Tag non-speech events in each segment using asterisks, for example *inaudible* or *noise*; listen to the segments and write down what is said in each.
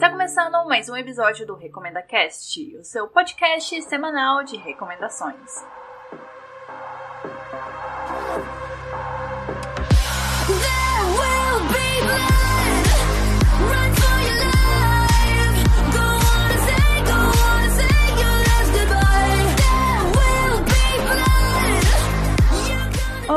Está começando mais um episódio do Recomenda Cast, o seu podcast semanal de recomendações.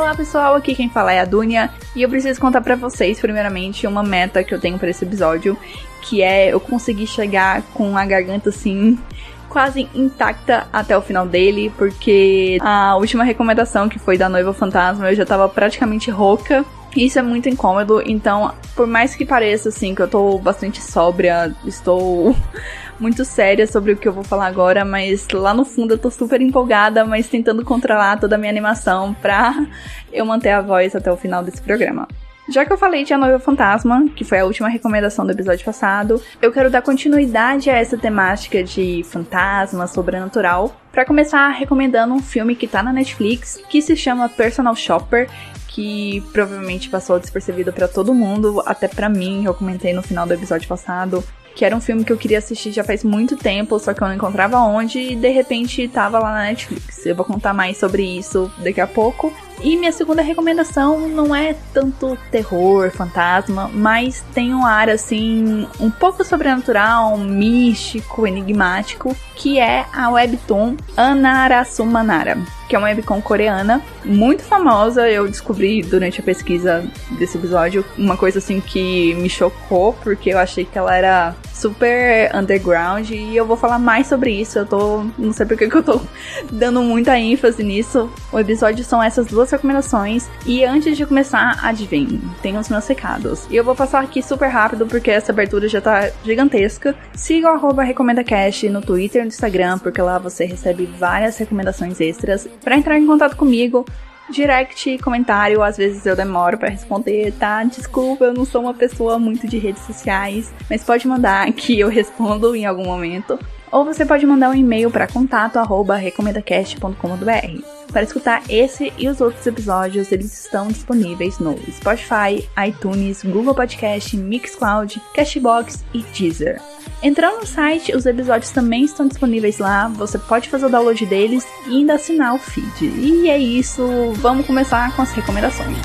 Olá pessoal, aqui quem fala é a Dunia e eu preciso contar para vocês, primeiramente, uma meta que eu tenho para esse episódio, que é eu conseguir chegar com a garganta assim quase intacta até o final dele, porque a última recomendação que foi da Noiva Fantasma eu já tava praticamente rouca. Isso é muito incômodo, então, por mais que pareça assim que eu tô bastante sóbria, estou muito séria sobre o que eu vou falar agora, mas lá no fundo eu tô super empolgada, mas tentando controlar toda a minha animação pra *laughs* eu manter a voz até o final desse programa. Já que eu falei de A Noiva Fantasma, que foi a última recomendação do episódio passado, eu quero dar continuidade a essa temática de fantasma, sobrenatural, para começar recomendando um filme que tá na Netflix, que se chama Personal Shopper, que provavelmente passou despercebido para todo mundo, até para mim, eu comentei no final do episódio passado que era um filme que eu queria assistir já faz muito tempo, só que eu não encontrava onde e de repente tava lá na Netflix. Eu vou contar mais sobre isso daqui a pouco. E minha segunda recomendação não é tanto terror, fantasma, mas tem um ar assim, um pouco sobrenatural, místico, enigmático, que é a webtoon Anarasumanara, que é uma webtoon coreana muito famosa. Eu descobri durante a pesquisa desse episódio uma coisa assim que me chocou, porque eu achei que ela era super underground e eu vou falar mais sobre isso. Eu tô. Não sei porque que eu tô *laughs* dando muita ênfase nisso. O episódio são essas duas recomendações. E antes de começar, adivinhe, tem os meus recados. E eu vou passar aqui super rápido porque essa abertura já tá gigantesca. Siga o arroba RecomendaCast no Twitter e no Instagram, porque lá você recebe várias recomendações extras. Para entrar em contato comigo, direct, comentário, às vezes eu demoro para responder, tá? Desculpa, eu não sou uma pessoa muito de redes sociais, mas pode mandar *laughs* que eu respondo em algum momento. Ou você pode mandar um e-mail para contato@recomendacast.com.br. Para escutar esse e os outros episódios, eles estão disponíveis no Spotify, iTunes, Google Podcast, Mixcloud, Cashbox e Deezer. Entrando no site, os episódios também estão disponíveis lá. Você pode fazer o download deles e ainda assinar o feed. E é isso, vamos começar com as recomendações.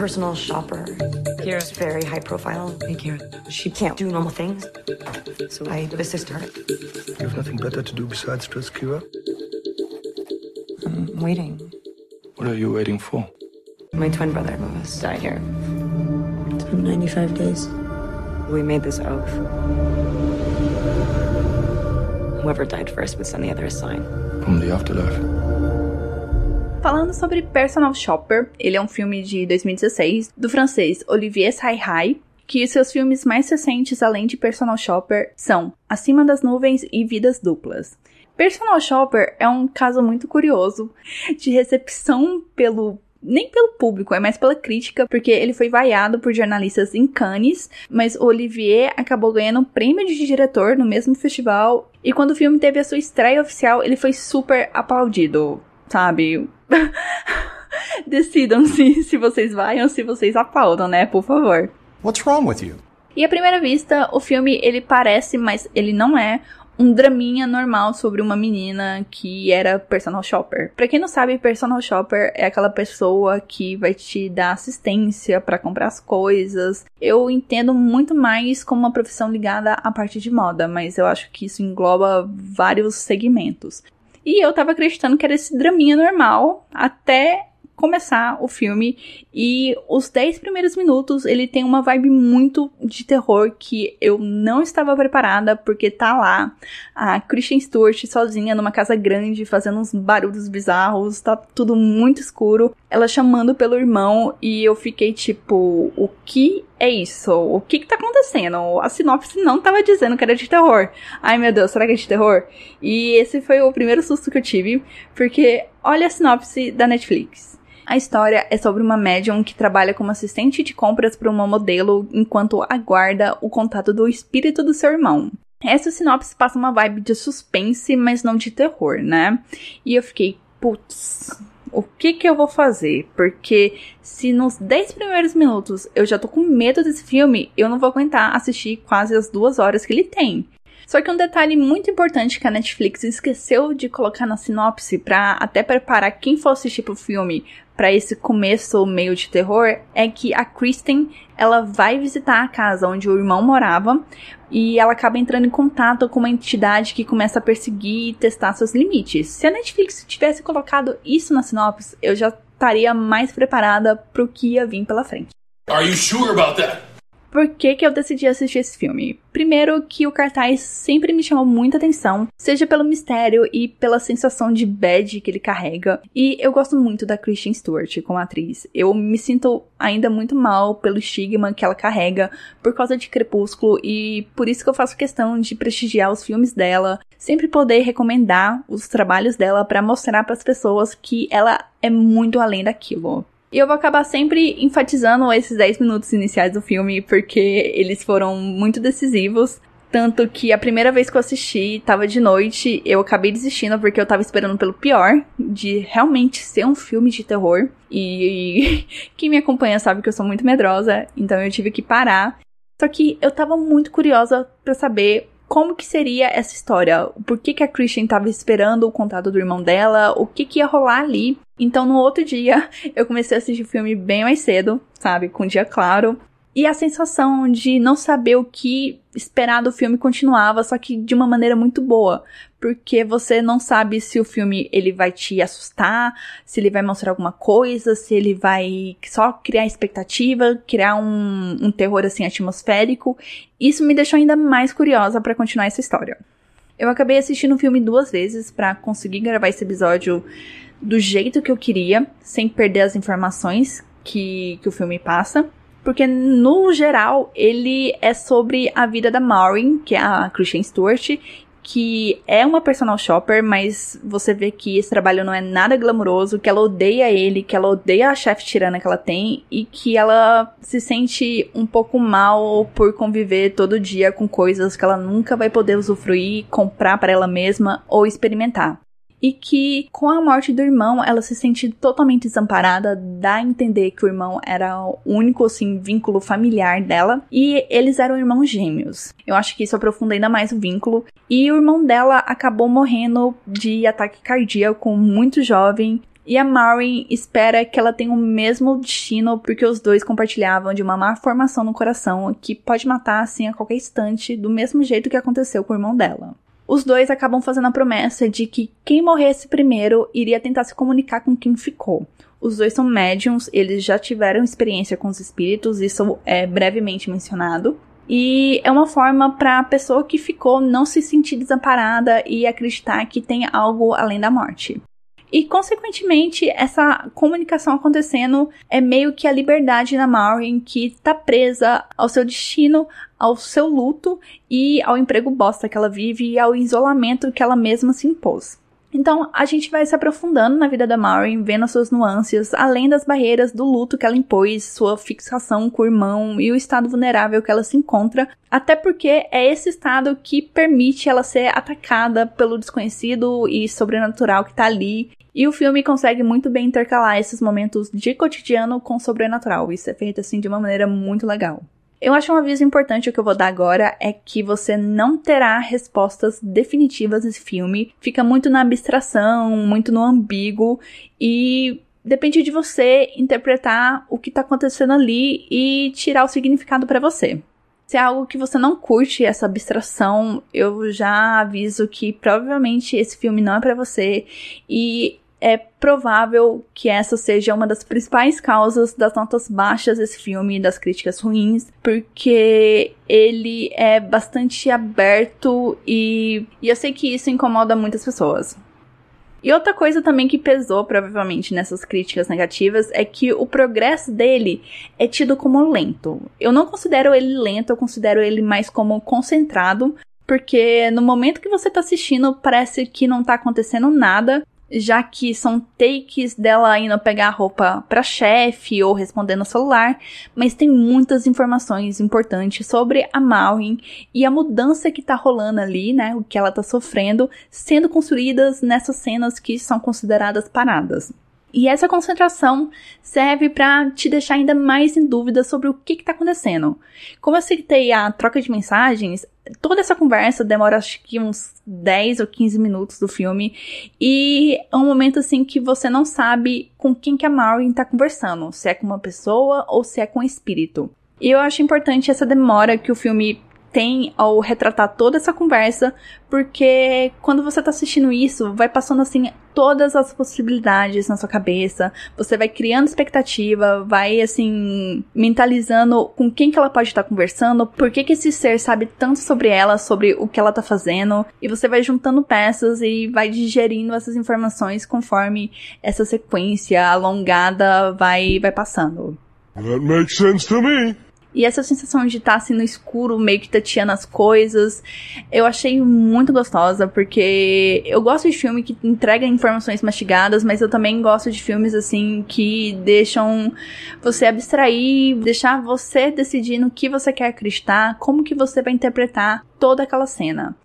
Personal shopper. Kira's very high profile. Hey, Kira. She can't do normal things. So I assist her. You have nothing better to do besides dress Kira? I'm waiting. What are you waiting for? My twin brother Louis died here. It's been 95 days. We made this oath. Whoever died first would send the other a sign. From the afterlife. Falando sobre Personal Shopper, ele é um filme de 2016 do francês Olivier Saihai, que seus filmes mais recentes, além de Personal Shopper, são Acima das Nuvens e Vidas Duplas. Personal Shopper é um caso muito curioso de recepção pelo nem pelo público, é mais pela crítica, porque ele foi vaiado por jornalistas em Cannes, mas Olivier acabou ganhando um prêmio de diretor no mesmo festival, e quando o filme teve a sua estreia oficial, ele foi super aplaudido, sabe? *laughs* Decidam se, se vocês vão ou se vocês aplaudam, né? Por favor. What's wrong with you? E à primeira vista, o filme ele parece, mas ele não é um draminha normal sobre uma menina que era personal shopper. Para quem não sabe, personal shopper é aquela pessoa que vai te dar assistência para comprar as coisas. Eu entendo muito mais como uma profissão ligada à parte de moda, mas eu acho que isso engloba vários segmentos. E eu tava acreditando que era esse draminha normal até começar o filme. E os 10 primeiros minutos ele tem uma vibe muito de terror que eu não estava preparada porque tá lá a Christian Stewart sozinha numa casa grande fazendo uns barulhos bizarros, tá tudo muito escuro, ela chamando pelo irmão e eu fiquei tipo, o que é isso? O que que tá acontecendo? A sinopse não tava dizendo que era de terror. Ai meu Deus, será que é de terror? E esse foi o primeiro susto que eu tive, porque olha a sinopse da Netflix. A história é sobre uma médium que trabalha como assistente de compras para uma modelo enquanto aguarda o contato do espírito do seu irmão. Essa sinopse passa uma vibe de suspense, mas não de terror, né? E eu fiquei, putz, o que que eu vou fazer? Porque se nos 10 primeiros minutos eu já tô com medo desse filme, eu não vou aguentar assistir quase as duas horas que ele tem. Só que um detalhe muito importante que a Netflix esqueceu de colocar na sinopse para até preparar quem for assistir pro filme para esse começo meio de terror é que a Kristen ela vai visitar a casa onde o irmão morava e ela acaba entrando em contato com uma entidade que começa a perseguir e testar seus limites. Se a Netflix tivesse colocado isso na sinopse, eu já estaria mais preparada pro que ia vir pela frente. Are you sure about that? Por que, que eu decidi assistir esse filme? Primeiro, que o cartaz sempre me chamou muita atenção, seja pelo mistério e pela sensação de bad que ele carrega. E eu gosto muito da Kristen Stewart como atriz. Eu me sinto ainda muito mal pelo estigma que ela carrega por causa de Crepúsculo e por isso que eu faço questão de prestigiar os filmes dela, sempre poder recomendar os trabalhos dela para mostrar para as pessoas que ela é muito além daquilo. E eu vou acabar sempre enfatizando esses 10 minutos iniciais do filme, porque eles foram muito decisivos. Tanto que a primeira vez que eu assisti, tava de noite, eu acabei desistindo porque eu tava esperando pelo pior, de realmente ser um filme de terror. E, e *laughs* quem me acompanha sabe que eu sou muito medrosa, então eu tive que parar. Só que eu tava muito curiosa para saber como que seria essa história, por que, que a Christian estava esperando o contato do irmão dela, o que, que ia rolar ali. Então, no outro dia, *laughs* eu comecei a assistir o filme bem mais cedo, sabe, com o dia claro. E a sensação de não saber o que esperar do filme continuava, só que de uma maneira muito boa, porque você não sabe se o filme ele vai te assustar, se ele vai mostrar alguma coisa, se ele vai só criar expectativa, criar um, um terror assim atmosférico. Isso me deixou ainda mais curiosa para continuar essa história. Eu acabei assistindo o filme duas vezes para conseguir gravar esse episódio do jeito que eu queria, sem perder as informações que, que o filme passa. Porque, no geral, ele é sobre a vida da Maureen, que é a Christian Stewart, que é uma personal shopper, mas você vê que esse trabalho não é nada glamouroso, que ela odeia ele, que ela odeia a chefe tirana que ela tem e que ela se sente um pouco mal por conviver todo dia com coisas que ela nunca vai poder usufruir, comprar para ela mesma ou experimentar e que com a morte do irmão ela se sente totalmente desamparada, dá a entender que o irmão era o único assim vínculo familiar dela. E eles eram irmãos gêmeos. Eu acho que isso aprofunda ainda mais o vínculo. E o irmão dela acabou morrendo de ataque cardíaco muito jovem. E a Maureen espera que ela tenha o mesmo destino porque os dois compartilhavam de uma má formação no coração que pode matar assim a qualquer instante, do mesmo jeito que aconteceu com o irmão dela os dois acabam fazendo a promessa de que quem morresse primeiro iria tentar se comunicar com quem ficou. Os dois são médiums, eles já tiveram experiência com os espíritos, isso é brevemente mencionado. E é uma forma para a pessoa que ficou não se sentir desamparada e acreditar que tem algo além da morte. E, consequentemente, essa comunicação acontecendo é meio que a liberdade da Maureen que está presa ao seu destino, ao seu luto e ao emprego bosta que ela vive e ao isolamento que ela mesma se impôs. Então, a gente vai se aprofundando na vida da Maureen, vendo as suas nuances, além das barreiras do luto que ela impôs, sua fixação com o irmão e o estado vulnerável que ela se encontra, até porque é esse estado que permite ela ser atacada pelo desconhecido e sobrenatural que tá ali. E o filme consegue muito bem intercalar esses momentos de cotidiano com sobrenatural. Isso é feito assim de uma maneira muito legal. Eu acho um aviso importante o que eu vou dar agora é que você não terá respostas definitivas nesse filme. Fica muito na abstração, muito no ambíguo e depende de você interpretar o que tá acontecendo ali e tirar o significado para você. Se é algo que você não curte essa abstração, eu já aviso que provavelmente esse filme não é para você e é provável que essa seja uma das principais causas das notas baixas desse filme e das críticas ruins, porque ele é bastante aberto e, e eu sei que isso incomoda muitas pessoas. E outra coisa também que pesou provavelmente nessas críticas negativas é que o progresso dele é tido como lento. Eu não considero ele lento, eu considero ele mais como concentrado, porque no momento que você tá assistindo parece que não tá acontecendo nada, já que são takes dela indo pegar roupa pra chefe ou respondendo no celular, mas tem muitas informações importantes sobre a Maureen e a mudança que tá rolando ali, né, o que ela tá sofrendo, sendo construídas nessas cenas que são consideradas paradas. E essa concentração serve para te deixar ainda mais em dúvida sobre o que está acontecendo. Como eu citei a troca de mensagens, toda essa conversa demora acho que uns 10 ou 15 minutos do filme. E é um momento assim que você não sabe com quem que a Maureen está conversando. Se é com uma pessoa ou se é com um espírito. E eu acho importante essa demora que o filme tem ao retratar toda essa conversa, porque quando você tá assistindo isso, vai passando assim todas as possibilidades na sua cabeça, você vai criando expectativa, vai assim mentalizando com quem que ela pode estar conversando, por que que esse ser sabe tanto sobre ela, sobre o que ela tá fazendo, e você vai juntando peças e vai digerindo essas informações conforme essa sequência alongada vai vai passando. That makes sense to me. E essa sensação de estar tá, assim no escuro, meio que tateando as coisas, eu achei muito gostosa, porque eu gosto de filme que entrega informações mastigadas, mas eu também gosto de filmes assim que deixam você abstrair, deixar você decidir no que você quer acreditar, como que você vai interpretar toda aquela cena.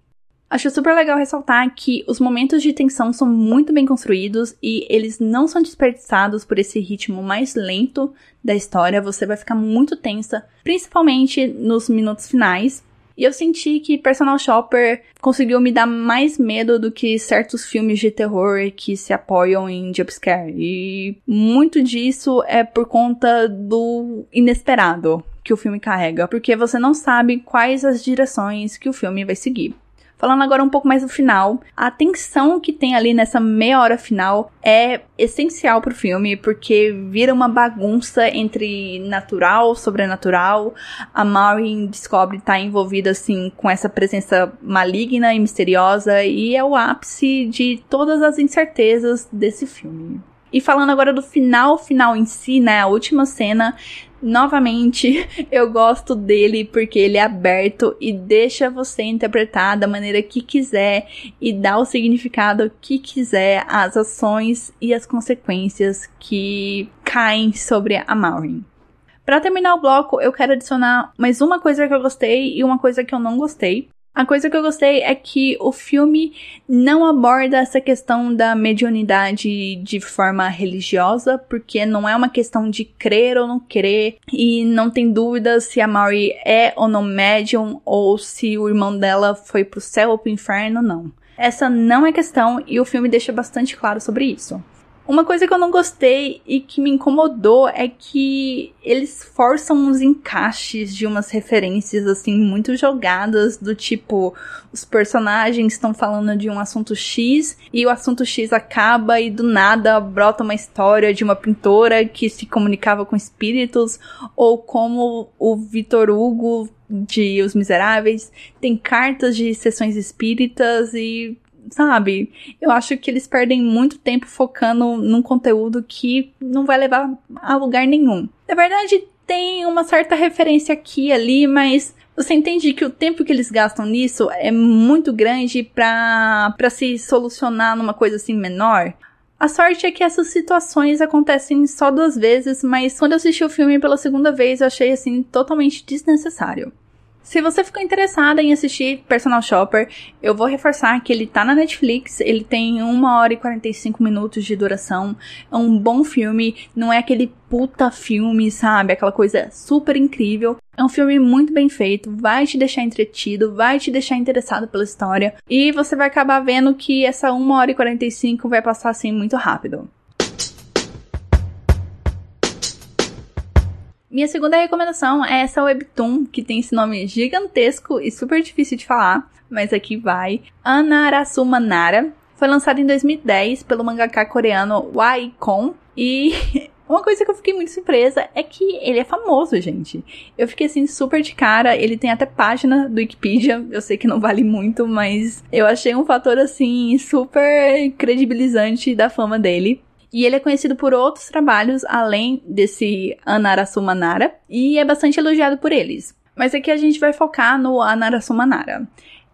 Acho super legal ressaltar que os momentos de tensão são muito bem construídos e eles não são desperdiçados por esse ritmo mais lento da história. Você vai ficar muito tensa, principalmente nos minutos finais. E eu senti que Personal Shopper conseguiu me dar mais medo do que certos filmes de terror que se apoiam em jumpscare. E muito disso é por conta do inesperado que o filme carrega, porque você não sabe quais as direções que o filme vai seguir. Falando agora um pouco mais do final, a tensão que tem ali nessa meia hora final é essencial pro filme, porque vira uma bagunça entre natural, sobrenatural. A Maureen descobre estar tá envolvida assim com essa presença maligna e misteriosa e é o ápice de todas as incertezas desse filme. E falando agora do final, final em si, né? A última cena Novamente, *laughs* eu gosto dele porque ele é aberto e deixa você interpretar da maneira que quiser e dá o significado que quiser às ações e as consequências que caem sobre a Maureen. Para terminar o bloco, eu quero adicionar mais uma coisa que eu gostei e uma coisa que eu não gostei. A coisa que eu gostei é que o filme não aborda essa questão da mediunidade de forma religiosa, porque não é uma questão de crer ou não crer, e não tem dúvida se a Maury é ou não médium, ou se o irmão dela foi pro céu ou pro inferno, não. Essa não é questão e o filme deixa bastante claro sobre isso. Uma coisa que eu não gostei e que me incomodou é que eles forçam uns encaixes de umas referências assim muito jogadas do tipo os personagens estão falando de um assunto X e o assunto X acaba e do nada brota uma história de uma pintora que se comunicava com espíritos ou como o Vitor Hugo de Os Miseráveis tem cartas de sessões espíritas e sabe? Eu acho que eles perdem muito tempo focando num conteúdo que não vai levar a lugar nenhum. Na verdade, tem uma certa referência aqui e ali, mas você entende que o tempo que eles gastam nisso é muito grande para se solucionar numa coisa assim menor? A sorte é que essas situações acontecem só duas vezes, mas quando eu assisti o filme pela segunda vez, eu achei assim totalmente desnecessário. Se você ficou interessada em assistir Personal Shopper, eu vou reforçar que ele tá na Netflix, ele tem 1 hora e 45 minutos de duração, é um bom filme, não é aquele puta filme, sabe? Aquela coisa super incrível. É um filme muito bem feito, vai te deixar entretido, vai te deixar interessado pela história, e você vai acabar vendo que essa 1 hora e 45 vai passar assim muito rápido. Minha segunda recomendação é essa webtoon, que tem esse nome gigantesco e super difícil de falar, mas aqui vai. Anarasuma Nara. Foi lançado em 2010 pelo mangaka coreano Waikon e *laughs* Uma coisa que eu fiquei muito surpresa é que ele é famoso, gente. Eu fiquei assim super de cara. Ele tem até página do Wikipedia. Eu sei que não vale muito, mas eu achei um fator assim super credibilizante da fama dele. E ele é conhecido por outros trabalhos além desse Anarasumanara e é bastante elogiado por eles. Mas aqui a gente vai focar no Anarasumanara.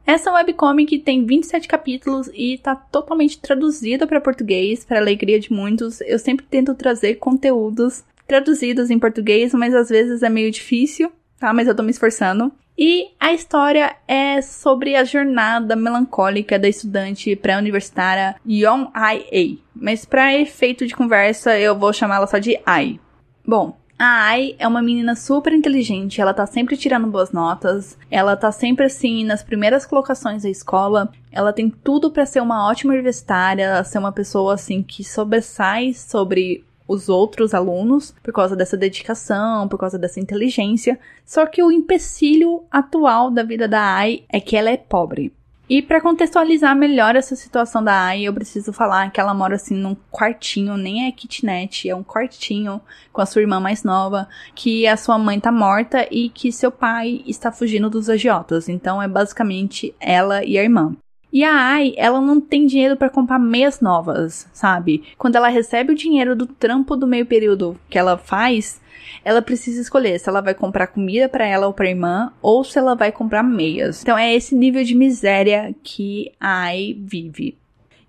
Essa webcomic tem 27 capítulos e tá totalmente traduzida para português, para alegria de muitos. Eu sempre tento trazer conteúdos traduzidos em português, mas às vezes é meio difícil, tá? Mas eu tô me esforçando. E a história é sobre a jornada melancólica da estudante pré-universitária Young Ai A. Mas para efeito de conversa, eu vou chamá-la só de Ai. Bom, a Ai é uma menina super inteligente, ela tá sempre tirando boas notas, ela tá sempre assim nas primeiras colocações da escola, ela tem tudo para ser uma ótima universitária, ser uma pessoa assim que sobressai sobre os outros alunos por causa dessa dedicação, por causa dessa inteligência. Só que o empecilho atual da vida da Ai é que ela é pobre. E para contextualizar melhor essa situação da Ai, eu preciso falar que ela mora assim num quartinho, nem é kitnet, é um quartinho com a sua irmã mais nova, que a sua mãe tá morta e que seu pai está fugindo dos agiotas. Então é basicamente ela e a irmã. E a Ai, ela não tem dinheiro para comprar meias novas, sabe? Quando ela recebe o dinheiro do trampo do meio período que ela faz, ela precisa escolher se ela vai comprar comida para ela ou para irmã ou se ela vai comprar meias. Então é esse nível de miséria que a Ai vive.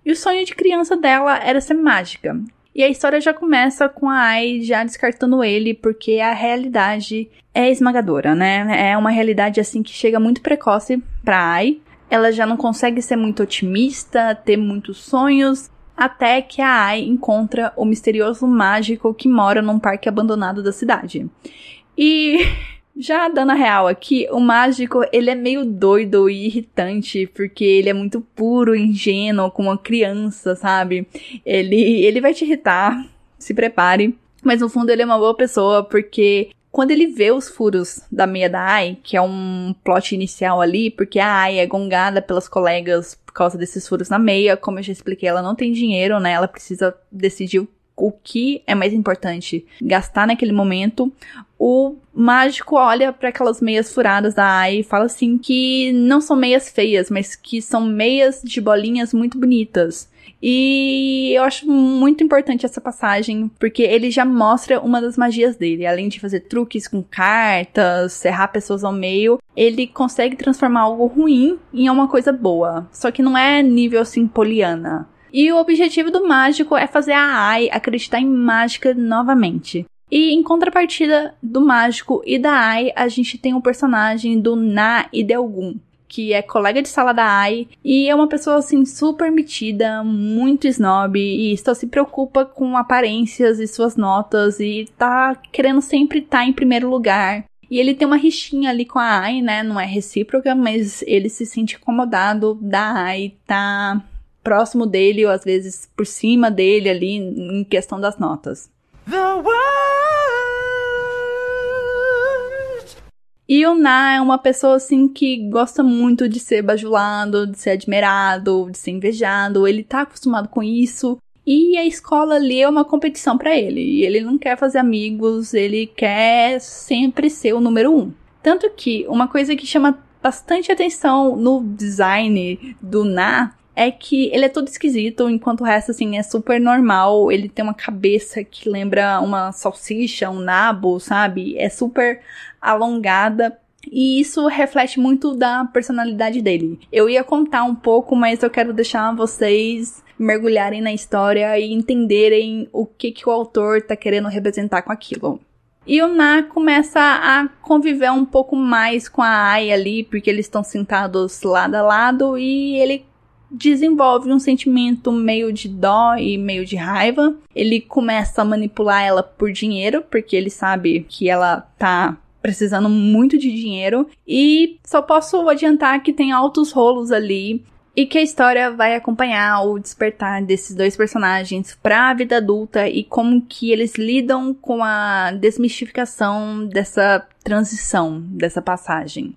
E o sonho de criança dela era ser mágica. E a história já começa com a Ai já descartando ele, porque a realidade é esmagadora, né? É uma realidade assim que chega muito precoce pra Ai ela já não consegue ser muito otimista, ter muitos sonhos, até que a Ai encontra o misterioso mágico que mora num parque abandonado da cidade. E *laughs* já dando a real aqui, o mágico, ele é meio doido e irritante, porque ele é muito puro, ingênuo, como uma criança, sabe? Ele, ele vai te irritar, se prepare. Mas no fundo ele é uma boa pessoa, porque quando ele vê os furos da meia da Ai, que é um plot inicial ali, porque a Ai é gongada pelas colegas por causa desses furos na meia, como eu já expliquei, ela não tem dinheiro, né? Ela precisa decidir o que é mais importante gastar naquele momento. O mágico olha para aquelas meias furadas da Ai e fala assim que não são meias feias, mas que são meias de bolinhas muito bonitas. E eu acho muito importante essa passagem, porque ele já mostra uma das magias dele. Além de fazer truques com cartas, serrar pessoas ao meio, ele consegue transformar algo ruim em uma coisa boa. Só que não é nível assim poliana. E o objetivo do mágico é fazer a Ai acreditar em mágica novamente. E em contrapartida do mágico e da Ai, a gente tem o personagem do Na e Delgun, que é colega de sala da AI e é uma pessoa assim super metida, muito snob e só se preocupa com aparências e suas notas e tá querendo sempre estar tá em primeiro lugar. E ele tem uma rixinha ali com a AI, né? Não é recíproca, mas ele se sente incomodado da AI tá próximo dele ou às vezes por cima dele ali em questão das notas. The E o Na é uma pessoa assim que gosta muito de ser bajulado, de ser admirado, de ser invejado. Ele tá acostumado com isso. E a escola ali é uma competição para ele. E ele não quer fazer amigos, ele quer sempre ser o número um. Tanto que uma coisa que chama bastante atenção no design do Na é que ele é todo esquisito, enquanto o resto, assim, é super normal. Ele tem uma cabeça que lembra uma salsicha, um nabo, sabe? É super alongada. E isso reflete muito da personalidade dele. Eu ia contar um pouco, mas eu quero deixar vocês mergulharem na história e entenderem o que, que o autor tá querendo representar com aquilo. E o Na começa a conviver um pouco mais com a Ai ali, porque eles estão sentados lado a lado e ele desenvolve um sentimento meio de dó e meio de raiva. Ele começa a manipular ela por dinheiro, porque ele sabe que ela tá precisando muito de dinheiro. E só posso adiantar que tem altos rolos ali. E que a história vai acompanhar o despertar desses dois personagens para a vida adulta e como que eles lidam com a desmistificação dessa transição, dessa passagem.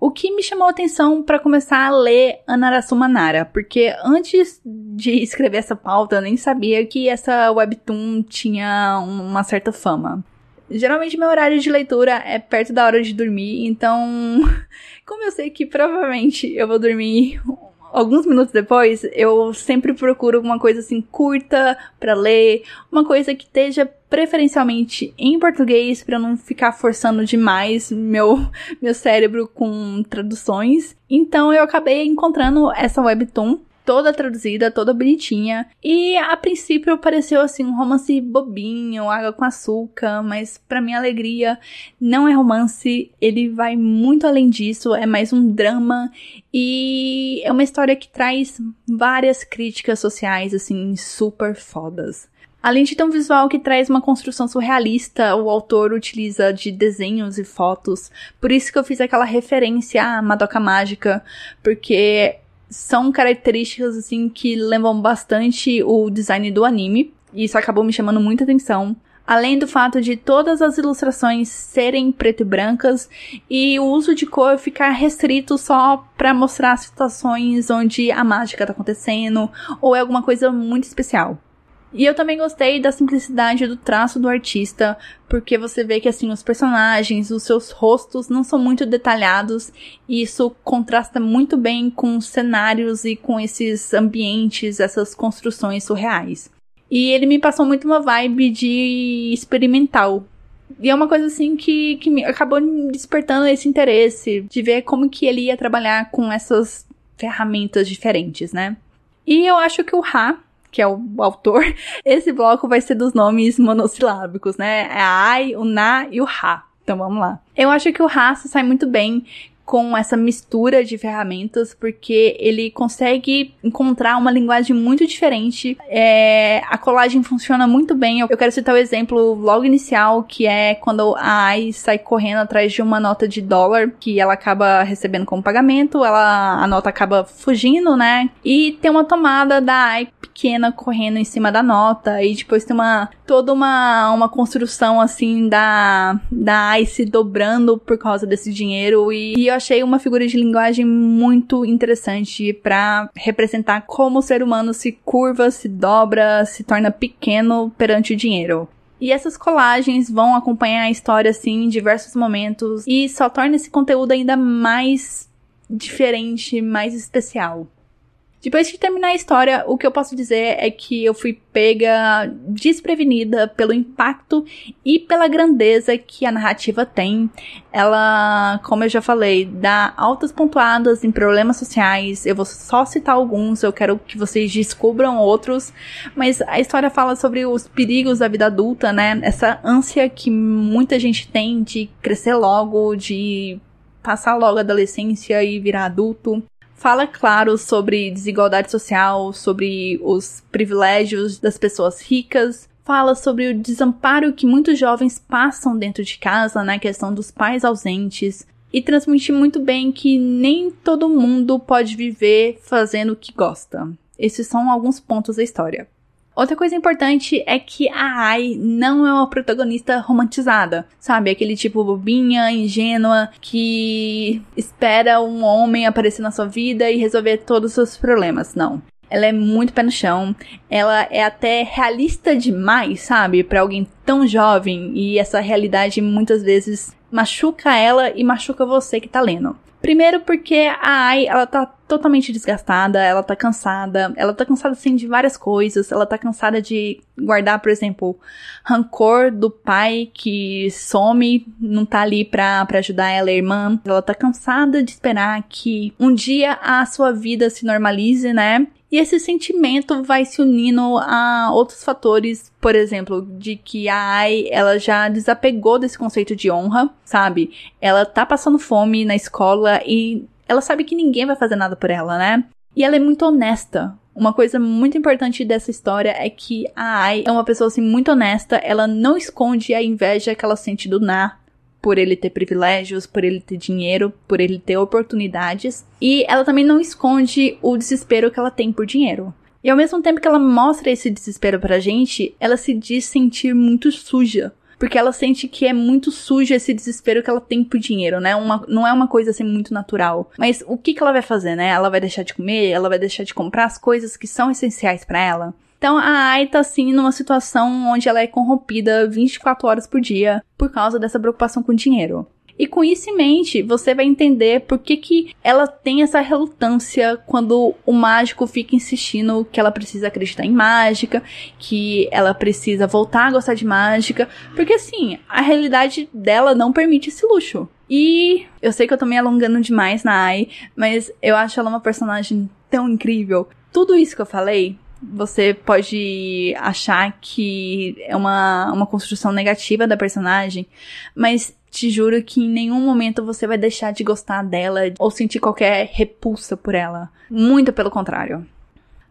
O que me chamou a atenção para começar a ler Anarasu Nara, porque antes de *laughs* escrever essa pauta eu nem sabia que essa webtoon tinha uma certa fama. Geralmente meu horário de leitura é perto da hora de dormir, então, *laughs* como eu sei que provavelmente eu vou dormir alguns minutos depois, eu sempre procuro alguma coisa assim curta para ler, uma coisa que esteja preferencialmente em português para não ficar forçando demais meu meu cérebro com traduções. Então eu acabei encontrando essa webtoon toda traduzida, toda bonitinha. E a princípio pareceu assim um romance bobinho, água com açúcar, mas para minha alegria não é romance, ele vai muito além disso, é mais um drama e é uma história que traz várias críticas sociais assim super fodas. Além de ter um visual que traz uma construção surrealista, o autor utiliza de desenhos e fotos. Por isso que eu fiz aquela referência à Madoka Mágica, porque são características assim que lembram bastante o design do anime. E isso acabou me chamando muita atenção. Além do fato de todas as ilustrações serem preto e brancas e o uso de cor ficar restrito só para mostrar situações onde a mágica tá acontecendo ou é alguma coisa muito especial. E eu também gostei da simplicidade do traço do artista, porque você vê que assim os personagens, os seus rostos não são muito detalhados, e isso contrasta muito bem com os cenários e com esses ambientes, essas construções surreais. E ele me passou muito uma vibe de experimental. E é uma coisa assim que, que me acabou despertando esse interesse de ver como que ele ia trabalhar com essas ferramentas diferentes, né? E eu acho que o Ra que é o autor, *laughs* esse bloco vai ser dos nomes monossilábicos, né? É a ai, o na e o ha. Então vamos lá. Eu acho que o se sai muito bem com essa mistura de ferramentas, porque ele consegue encontrar uma linguagem muito diferente. É, a colagem funciona muito bem. Eu quero citar o exemplo logo inicial, que é quando a Ai sai correndo atrás de uma nota de dólar que ela acaba recebendo como pagamento, ela a nota acaba fugindo, né? E tem uma tomada da Ai pequena correndo em cima da nota e depois tem uma toda uma uma construção assim da da Ai se dobrando por causa desse dinheiro e, e eu achei uma figura de linguagem muito interessante para representar como o ser humano se curva, se dobra, se torna pequeno perante o dinheiro. E essas colagens vão acompanhar a história assim em diversos momentos e só torna esse conteúdo ainda mais diferente, mais especial. Depois de terminar a história, o que eu posso dizer é que eu fui pega desprevenida pelo impacto e pela grandeza que a narrativa tem. Ela, como eu já falei, dá altas pontuadas em problemas sociais. Eu vou só citar alguns, eu quero que vocês descubram outros. Mas a história fala sobre os perigos da vida adulta, né? Essa ânsia que muita gente tem de crescer logo, de passar logo a adolescência e virar adulto fala, claro, sobre desigualdade social, sobre os privilégios das pessoas ricas, fala sobre o desamparo que muitos jovens passam dentro de casa, na né, questão dos pais ausentes, e transmite muito bem que nem todo mundo pode viver fazendo o que gosta. Esses são alguns pontos da história. Outra coisa importante é que a Ai não é uma protagonista romantizada, sabe? Aquele tipo bobinha, ingênua, que espera um homem aparecer na sua vida e resolver todos os seus problemas. Não. Ela é muito pé no chão. Ela é até realista demais, sabe? Para alguém tão jovem. E essa realidade muitas vezes machuca ela e machuca você que tá lendo. Primeiro porque a Ai, ela tá totalmente desgastada, ela tá cansada, ela tá cansada assim de várias coisas, ela tá cansada de guardar, por exemplo, rancor do pai que some, não tá ali pra, pra ajudar ela, a irmã. Ela tá cansada de esperar que um dia a sua vida se normalize, né? E esse sentimento vai se unindo a outros fatores, por exemplo, de que a Ai, ela já desapegou desse conceito de honra, sabe? Ela tá passando fome na escola e ela sabe que ninguém vai fazer nada por ela, né? E ela é muito honesta. Uma coisa muito importante dessa história é que a Ai é uma pessoa assim muito honesta, ela não esconde a inveja que ela sente do Na, por ele ter privilégios, por ele ter dinheiro, por ele ter oportunidades. E ela também não esconde o desespero que ela tem por dinheiro. E ao mesmo tempo que ela mostra esse desespero pra gente, ela se diz sentir muito suja. Porque ela sente que é muito suja esse desespero que ela tem por dinheiro, né? Uma, não é uma coisa assim muito natural. Mas o que, que ela vai fazer, né? Ela vai deixar de comer? Ela vai deixar de comprar as coisas que são essenciais para ela? Então a Ai tá assim numa situação onde ela é corrompida 24 horas por dia por causa dessa preocupação com dinheiro. E com isso em mente, você vai entender por que, que ela tem essa relutância quando o mágico fica insistindo que ela precisa acreditar em mágica, que ela precisa voltar a gostar de mágica, porque assim, a realidade dela não permite esse luxo. E eu sei que eu tô me alongando demais na Ai, mas eu acho ela uma personagem tão incrível. Tudo isso que eu falei você pode achar que é uma, uma construção negativa da personagem, mas te juro que em nenhum momento você vai deixar de gostar dela ou sentir qualquer repulsa por ela. Muito pelo contrário.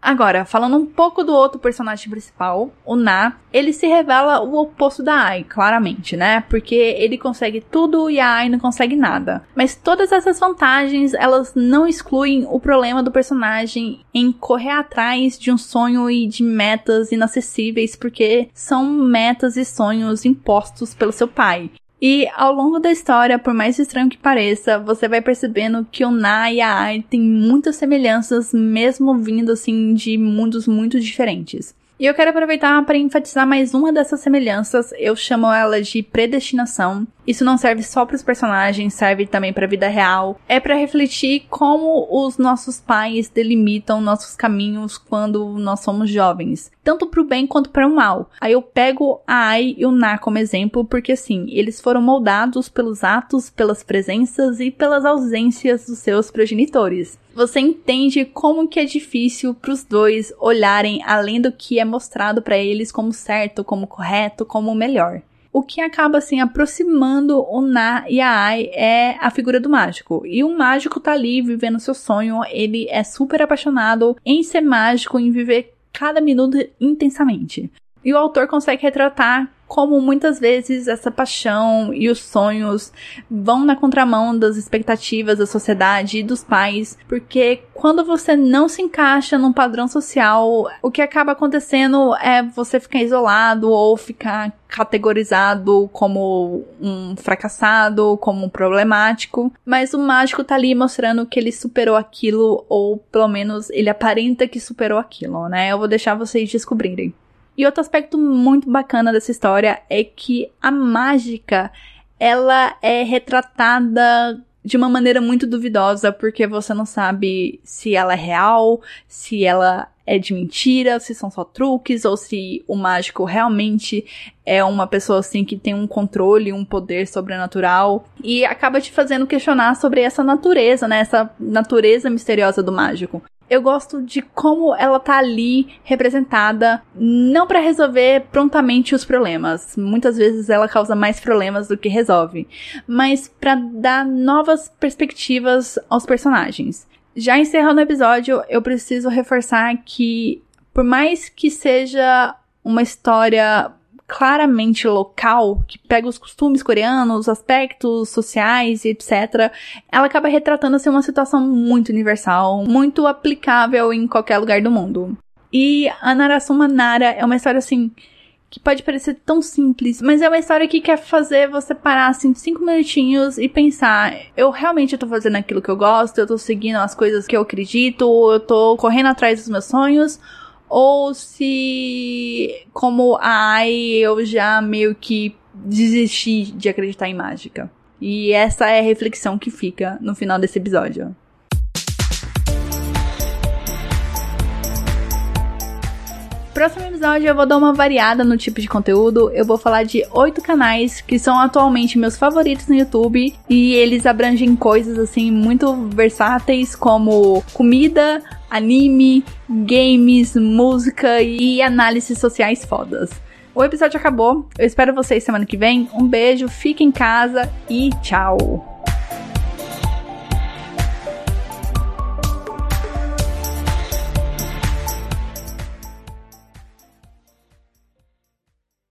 Agora, falando um pouco do outro personagem principal, o Na, ele se revela o oposto da Ai, claramente, né? Porque ele consegue tudo e a Ai não consegue nada. Mas todas essas vantagens, elas não excluem o problema do personagem em correr atrás de um sonho e de metas inacessíveis, porque são metas e sonhos impostos pelo seu pai. E ao longo da história, por mais estranho que pareça, você vai percebendo que o Na e a Ai têm muitas semelhanças, mesmo vindo assim de mundos muito diferentes. E eu quero aproveitar para enfatizar mais uma dessas semelhanças, eu chamo ela de predestinação. Isso não serve só para os personagens, serve também para a vida real. É para refletir como os nossos pais delimitam nossos caminhos quando nós somos jovens, tanto para o bem quanto para o mal. Aí eu pego a Ai e o Na como exemplo, porque assim, eles foram moldados pelos atos, pelas presenças e pelas ausências dos seus progenitores você entende como que é difícil para os dois olharem além do que é mostrado para eles como certo, como correto, como melhor. O que acaba assim aproximando o Na e a Ai é a figura do mágico. E o mágico tá ali vivendo seu sonho, ele é super apaixonado em ser mágico, em viver cada minuto intensamente. E o autor consegue retratar como muitas vezes essa paixão e os sonhos vão na contramão das expectativas da sociedade e dos pais, porque quando você não se encaixa num padrão social, o que acaba acontecendo é você ficar isolado ou ficar categorizado como um fracassado, como um problemático, mas o mágico tá ali mostrando que ele superou aquilo ou pelo menos ele aparenta que superou aquilo, né? Eu vou deixar vocês descobrirem. E outro aspecto muito bacana dessa história é que a mágica ela é retratada de uma maneira muito duvidosa, porque você não sabe se ela é real, se ela é de mentira, se são só truques, ou se o mágico realmente é uma pessoa assim que tem um controle, um poder sobrenatural. E acaba te fazendo questionar sobre essa natureza, né? Essa natureza misteriosa do mágico eu gosto de como ela tá ali representada, não para resolver prontamente os problemas. Muitas vezes ela causa mais problemas do que resolve, mas para dar novas perspectivas aos personagens. Já encerrando o episódio, eu preciso reforçar que por mais que seja uma história claramente local, que pega os costumes coreanos, aspectos sociais e etc., ela acaba retratando assim, uma situação muito universal, muito aplicável em qualquer lugar do mundo. E a Narasuma Nara é uma história assim que pode parecer tão simples, mas é uma história que quer fazer você parar assim cinco minutinhos e pensar: eu realmente tô fazendo aquilo que eu gosto, eu tô seguindo as coisas que eu acredito, eu tô correndo atrás dos meus sonhos, ou se, como a Ai, eu já meio que desisti de acreditar em mágica. E essa é a reflexão que fica no final desse episódio. Próximo episódio eu vou dar uma variada no tipo de conteúdo. Eu vou falar de oito canais que são atualmente meus favoritos no YouTube e eles abrangem coisas assim muito versáteis como comida, anime, games, música e análises sociais fodas. O episódio acabou. Eu espero vocês semana que vem. Um beijo, fique em casa e tchau.